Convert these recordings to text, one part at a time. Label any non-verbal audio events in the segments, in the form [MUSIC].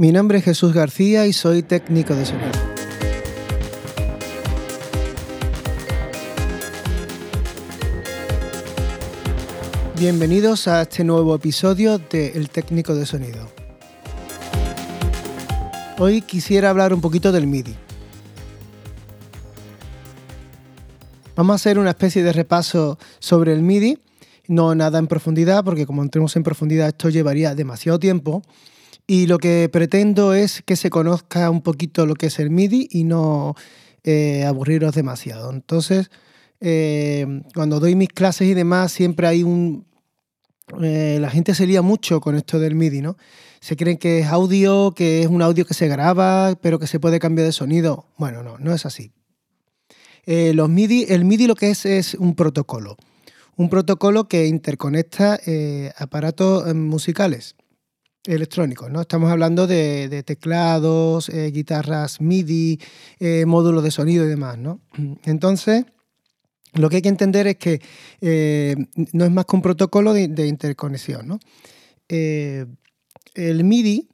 Mi nombre es Jesús García y soy técnico de sonido. Bienvenidos a este nuevo episodio de El técnico de sonido. Hoy quisiera hablar un poquito del MIDI. Vamos a hacer una especie de repaso sobre el MIDI, no nada en profundidad, porque como entremos en profundidad esto llevaría demasiado tiempo. Y lo que pretendo es que se conozca un poquito lo que es el MIDI y no eh, aburriros demasiado. Entonces, eh, cuando doy mis clases y demás, siempre hay un... Eh, la gente se lía mucho con esto del MIDI, ¿no? Se creen que es audio, que es un audio que se graba, pero que se puede cambiar de sonido. Bueno, no, no es así. Eh, los MIDI, el MIDI lo que es es un protocolo. Un protocolo que interconecta aparatos musicales electrónicos. ¿no? Estamos hablando de, teclados, guitarras MIDI, módulos de sonido y demás. ¿no? [CLEARS THROAT] Entonces, lo que hay que entender es que no es más que un protocolo de, de interconexión. ¿no? el MIDI,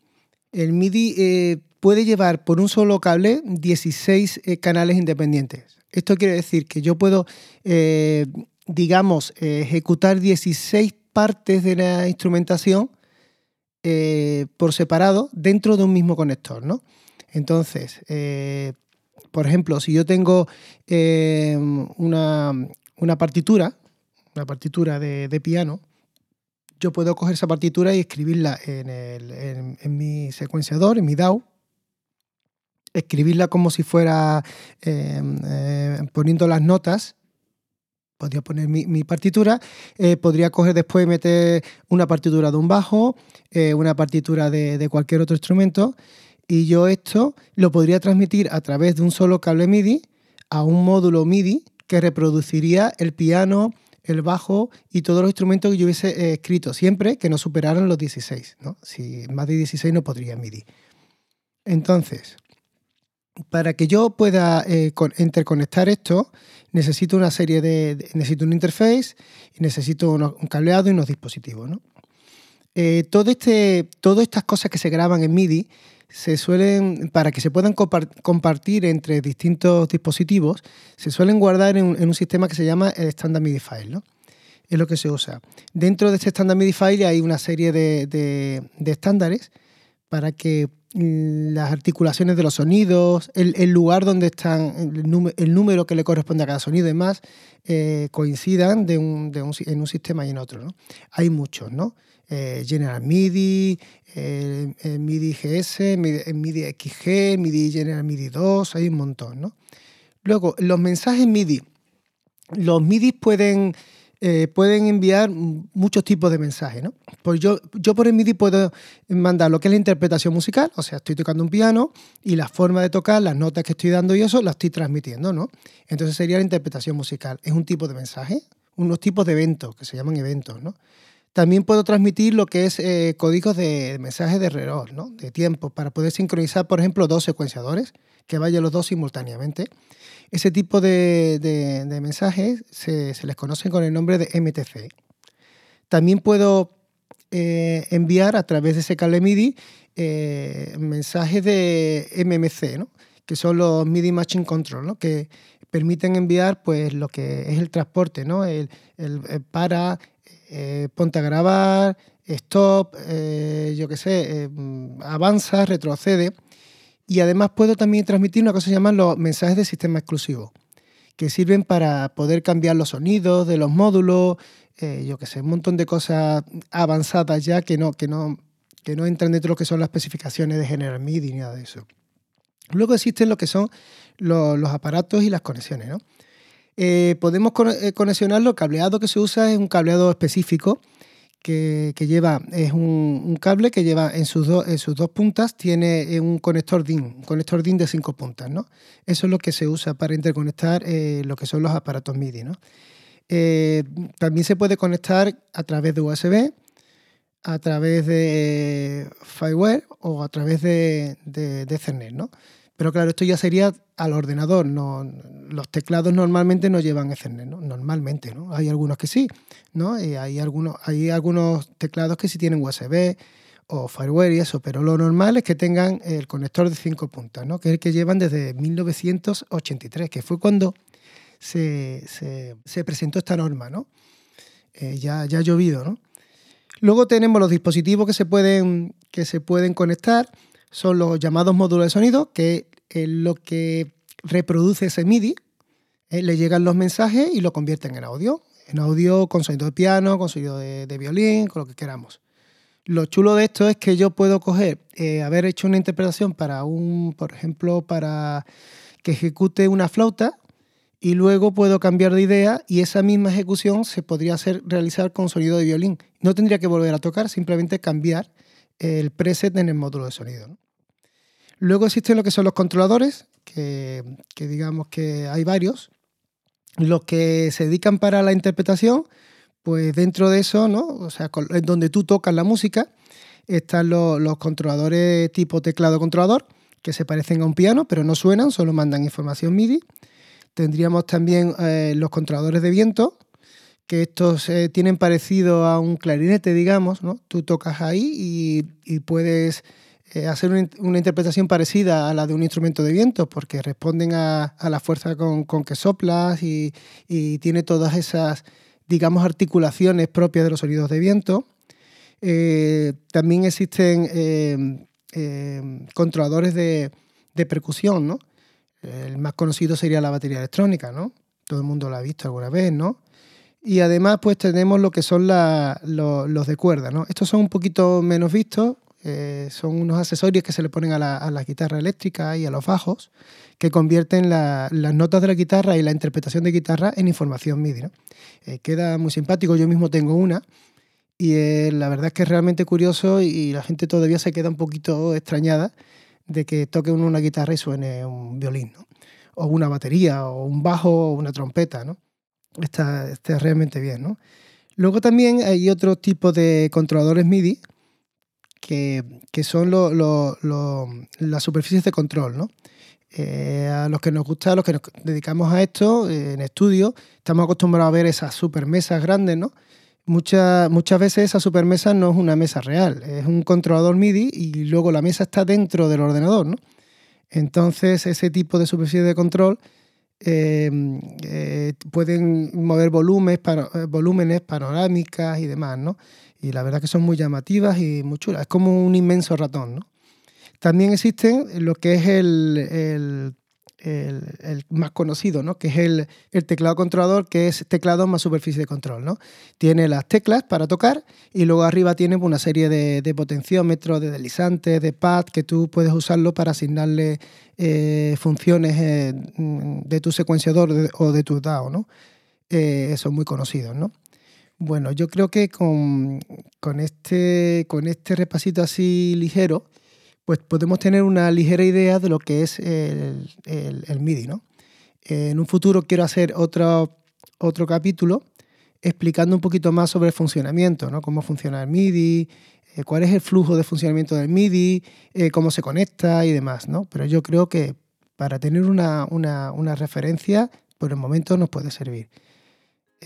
el MIDI eh, puede llevar por un solo cable 16 eh, canales independientes. Esto quiere decir que yo puedo, eh, digamos, ejecutar 16 partes de la instrumentación por separado dentro de un mismo conector, ¿no? Entonces, por ejemplo, si yo tengo una, partitura, una partitura de piano, yo puedo coger esa partitura y escribirla en, mi secuenciador, en mi DAW, escribirla como si fuera eh, poniendo las notas. Podría poner mi, partitura, eh, podría coger después y meter una partitura de un bajo, eh, una partitura de, cualquier otro instrumento, y yo esto lo podría transmitir a través de un solo cable MIDI a un módulo MIDI que reproduciría el piano, el bajo y todos los instrumentos que yo hubiese eh, escrito, siempre que no superaran los 16. ¿no? Si más de 16 no podría MIDI. Entonces, para que yo pueda interconectar esto, necesito una serie de, necesito un interface y necesito un cableado y unos dispositivos. ¿no? Eh, todo este, todas estas cosas que se graban en MIDI se suelen, para que se puedan compartir entre distintos dispositivos, se suelen guardar en, un sistema que se llama el Standard MIDI File, ¿no? Es lo que se usa. Dentro de este Standard MIDI File hay una serie de, estándares para que las articulaciones de los sonidos, el, lugar donde están, el, número que le corresponde a cada sonido y demás, eh, coincidan de un, en un sistema y en otro. ¿no? Hay muchos, ¿no? Eh, General MIDI, eh, MIDI GS, MIDI, XG, MIDI General MIDI 2, hay un montón, ¿no? Luego, los mensajes MIDI. Los MIDI pueden, eh, pueden enviar muchos tipos de mensajes, ¿no? Pues yo, yo por el MIDI puedo mandar lo que es la interpretación musical, o sea, estoy tocando un piano y la forma de tocar, las notas que estoy dando y eso, las estoy transmitiendo, ¿no? Entonces sería la interpretación musical. Es un tipo de mensaje, unos tipos de eventos, que se llaman eventos, ¿no? También puedo transmitir lo que es eh, códigos de mensajes de reloj, ¿no? de tiempo, para poder sincronizar, por ejemplo, dos secuenciadores, que vayan los dos simultáneamente. Ese tipo de, mensajes se, les conoce con el nombre de MTC. También puedo eh, enviar a través de ese cable MIDI eh, mensajes de MMC, ¿no? que son los MIDI Machine Control, ¿no? que permiten enviar pues, lo que es el transporte, ¿no? el, el para, eh, ponte a grabar, stop, eh, yo qué sé, eh, avanza, retrocede. Y además puedo también transmitir una cosa que se llaman los mensajes de sistema exclusivo, que sirven para poder cambiar los sonidos de los módulos, yo qué sé, un montón de cosas avanzadas ya que no, que no, que no entran dentro de lo que son las especificaciones de General MIDI ni nada de eso. Luego existen lo que son los, los aparatos y las conexiones, ¿no? Eh, podemos eh, conexionarlo, cableado que se usa es un cableado específico que, lleva, es un, cable que lleva en sus, dos puntas, tiene eh, un conector DIN, un conector DIN de cinco puntas, ¿no? Eso es lo que se usa para interconectar lo que son los aparatos MIDI, ¿no? también se puede conectar a través de USB, a través de Fireware o a través de, de, de Ethernet, ¿no? Pero claro, esto ya sería al ordenador. Los teclados normalmente no llevan Ethernet, ¿no? Normalmente, ¿no? Hay algunos que sí, ¿no? hay, algunos, hay algunos teclados que sí tienen USB o fireware y eso, pero lo normal es que tengan el conector de cinco puntas, ¿no? que es el que llevan desde 1983, que fue cuando se, presentó esta norma. ¿no? Eh, ya, ya ha llovido. ¿no? Luego tenemos los dispositivos que se pueden, que se pueden conectar, son los llamados módulos de sonido, que es lo que reproduce ese MIDI, eh, le llegan los mensajes y lo convierten en audio. En audio con sonido de piano, con sonido de, violín, con lo que queramos. Lo chulo de esto es que yo puedo coger, eh, haber hecho una interpretación para un, por ejemplo, para que ejecute una flauta y luego puedo cambiar de idea y esa misma ejecución se podría hacer, realizar con sonido de violín. No tendría que volver a tocar, simplemente cambiar el preset en el módulo de sonido. Luego existen lo que son los controladores, que, digamos que hay varios. Los que se dedican para la interpretación, pues dentro de eso, ¿no? O sea, donde tú tocas la música, están los, controladores tipo teclado controlador, que se parecen a un piano, pero no suenan, solo mandan información MIDI. Tendríamos también eh, los controladores de viento, que estos eh, tienen parecido a un clarinete, digamos, ¿no? Tú tocas ahí y puedes eh, hacer una, interpretación parecida a la de un instrumento de viento, porque responden a, la fuerza con, que soplas y, tiene todas esas, digamos, articulaciones propias de los sonidos de viento. Eh, también existen eh, controladores de, percusión, ¿no? El más conocido sería la batería electrónica, ¿no? Todo el mundo lo ha visto alguna vez, ¿no? Y además, pues tenemos lo que son los, de cuerda, ¿no? Estos son un poquito menos vistos, eh, son unos accesorios que se le ponen a la, guitarra eléctrica y a los bajos que convierten las notas de la guitarra y la interpretación de guitarra en información MIDI. Eh, queda muy simpático, yo mismo tengo una y eh, la verdad es que es realmente curioso y la gente todavía se queda un poquito extrañada de que toque uno una guitarra y suene un violín, o una batería, o un bajo, o una trompeta. ¿no? Está, está realmente bien. ¿no? Luego también hay otro tipo de controladores MIDI que, son las superficies de control, ¿no? Eh, a los que nos gusta, a los que nos dedicamos a esto eh, en estudio, estamos acostumbrados a ver esas supermesas grandes, ¿no? Muchas, muchas veces esa supermesa no es una mesa real, es un controlador MIDI y luego la mesa está dentro del ordenador, ¿no? Entonces, ese tipo de superficies de control eh, pueden mover volúmenes, volúmenes, panorámicas y demás, ¿no? Y la verdad que son muy llamativas y muy chulas. Es como un inmenso ratón. ¿no? También existen lo que es el, más conocido, ¿no? que es el, teclado controlador, que es teclado más superficie de control. ¿no? Tiene las teclas para tocar y luego arriba tiene una serie de, potenciómetros, de deslizantes, de pad, que tú puedes usarlo para asignarle eh, funciones eh, de tu secuenciador o de tu DAO. ¿no? Eh, son muy conocidos. ¿no? Bueno, yo creo que con, este, con este repasito así ligero, pues podemos tener una ligera idea de lo que es el, MIDI, ¿no? En un futuro quiero hacer otro, capítulo explicando un poquito más sobre el funcionamiento, ¿no? Cómo funciona el MIDI, eh, cuál es el flujo de funcionamiento del MIDI, eh, cómo se conecta y demás, ¿no? Pero yo creo que para tener una, una referencia, por el momento nos puede servir.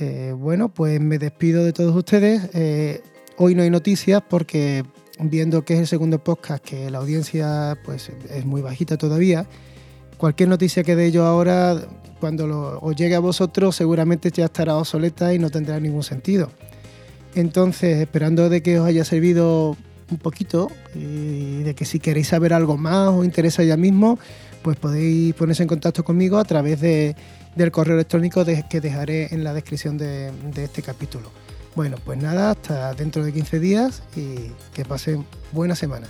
Eh, bueno, pues me despido de todos ustedes. Eh, hoy no hay noticias porque viendo que es el segundo podcast, que la audiencia pues, es muy bajita todavía, cualquier noticia que dé yo ahora, cuando os llegue a vosotros, seguramente ya estará obsoleta y no tendrá ningún sentido. Entonces, esperando de que os haya servido un poquito y de que si queréis saber algo más o interesa ya mismo, pues podéis ponerse en contacto conmigo a través de del correo electrónico que dejaré en la descripción de, de este capítulo. Bueno, pues nada, hasta dentro de 15 días y que pasen buena semana.